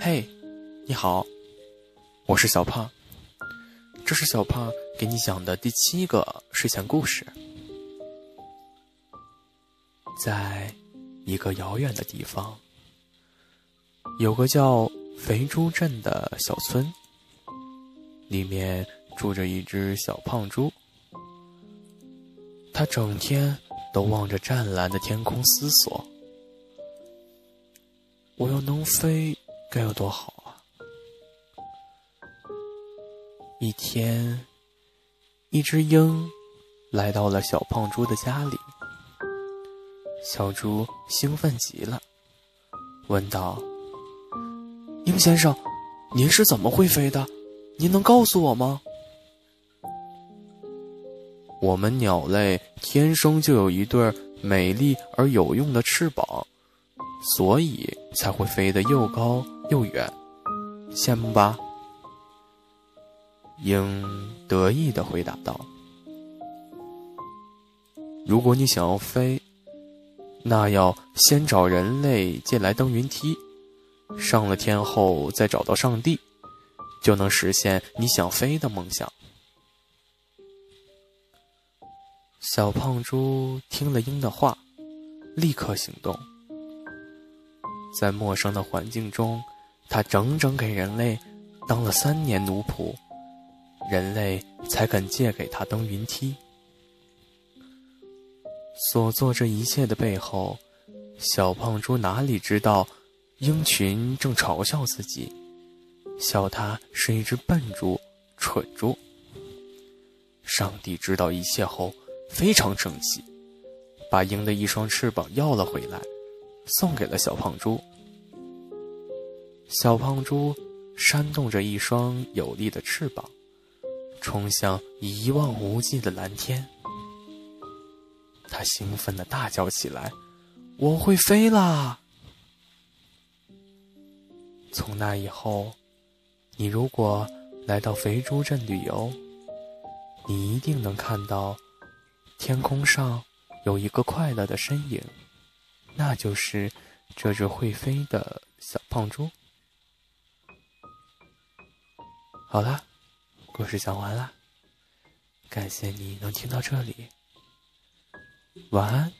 嘿，你好，我是小胖。这是小胖给你讲的第七个睡前故事。在一个遥远的地方，有个叫肥猪镇的小村，里面住着一只小胖猪。它整天都望着湛蓝的天空思索：我要能飞。该有多好啊！一天，一只鹰来到了小胖猪的家里。小猪兴奋极了，问道：“鹰先生，您是怎么会飞的？您能告诉我吗？”我们鸟类天生就有一对美丽而有用的翅膀，所以才会飞得又高。又远，羡慕吧？鹰得意的回答道：“如果你想要飞，那要先找人类借来登云梯，上了天后再找到上帝，就能实现你想飞的梦想。”小胖猪听了鹰的话，立刻行动，在陌生的环境中。他整整给人类当了三年奴仆，人类才肯借给他登云梯。所做这一切的背后，小胖猪哪里知道，鹰群正嘲笑自己，笑他是一只笨猪、蠢猪。上帝知道一切后，非常生气，把鹰的一双翅膀要了回来，送给了小胖猪。小胖猪扇动着一双有力的翅膀，冲向一望无际的蓝天。它兴奋地大叫起来：“我会飞啦！”从那以后，你如果来到肥猪镇旅游，你一定能看到天空上有一个快乐的身影，那就是这只会飞的小胖猪。好啦，故事讲完啦，感谢你能听到这里，晚安。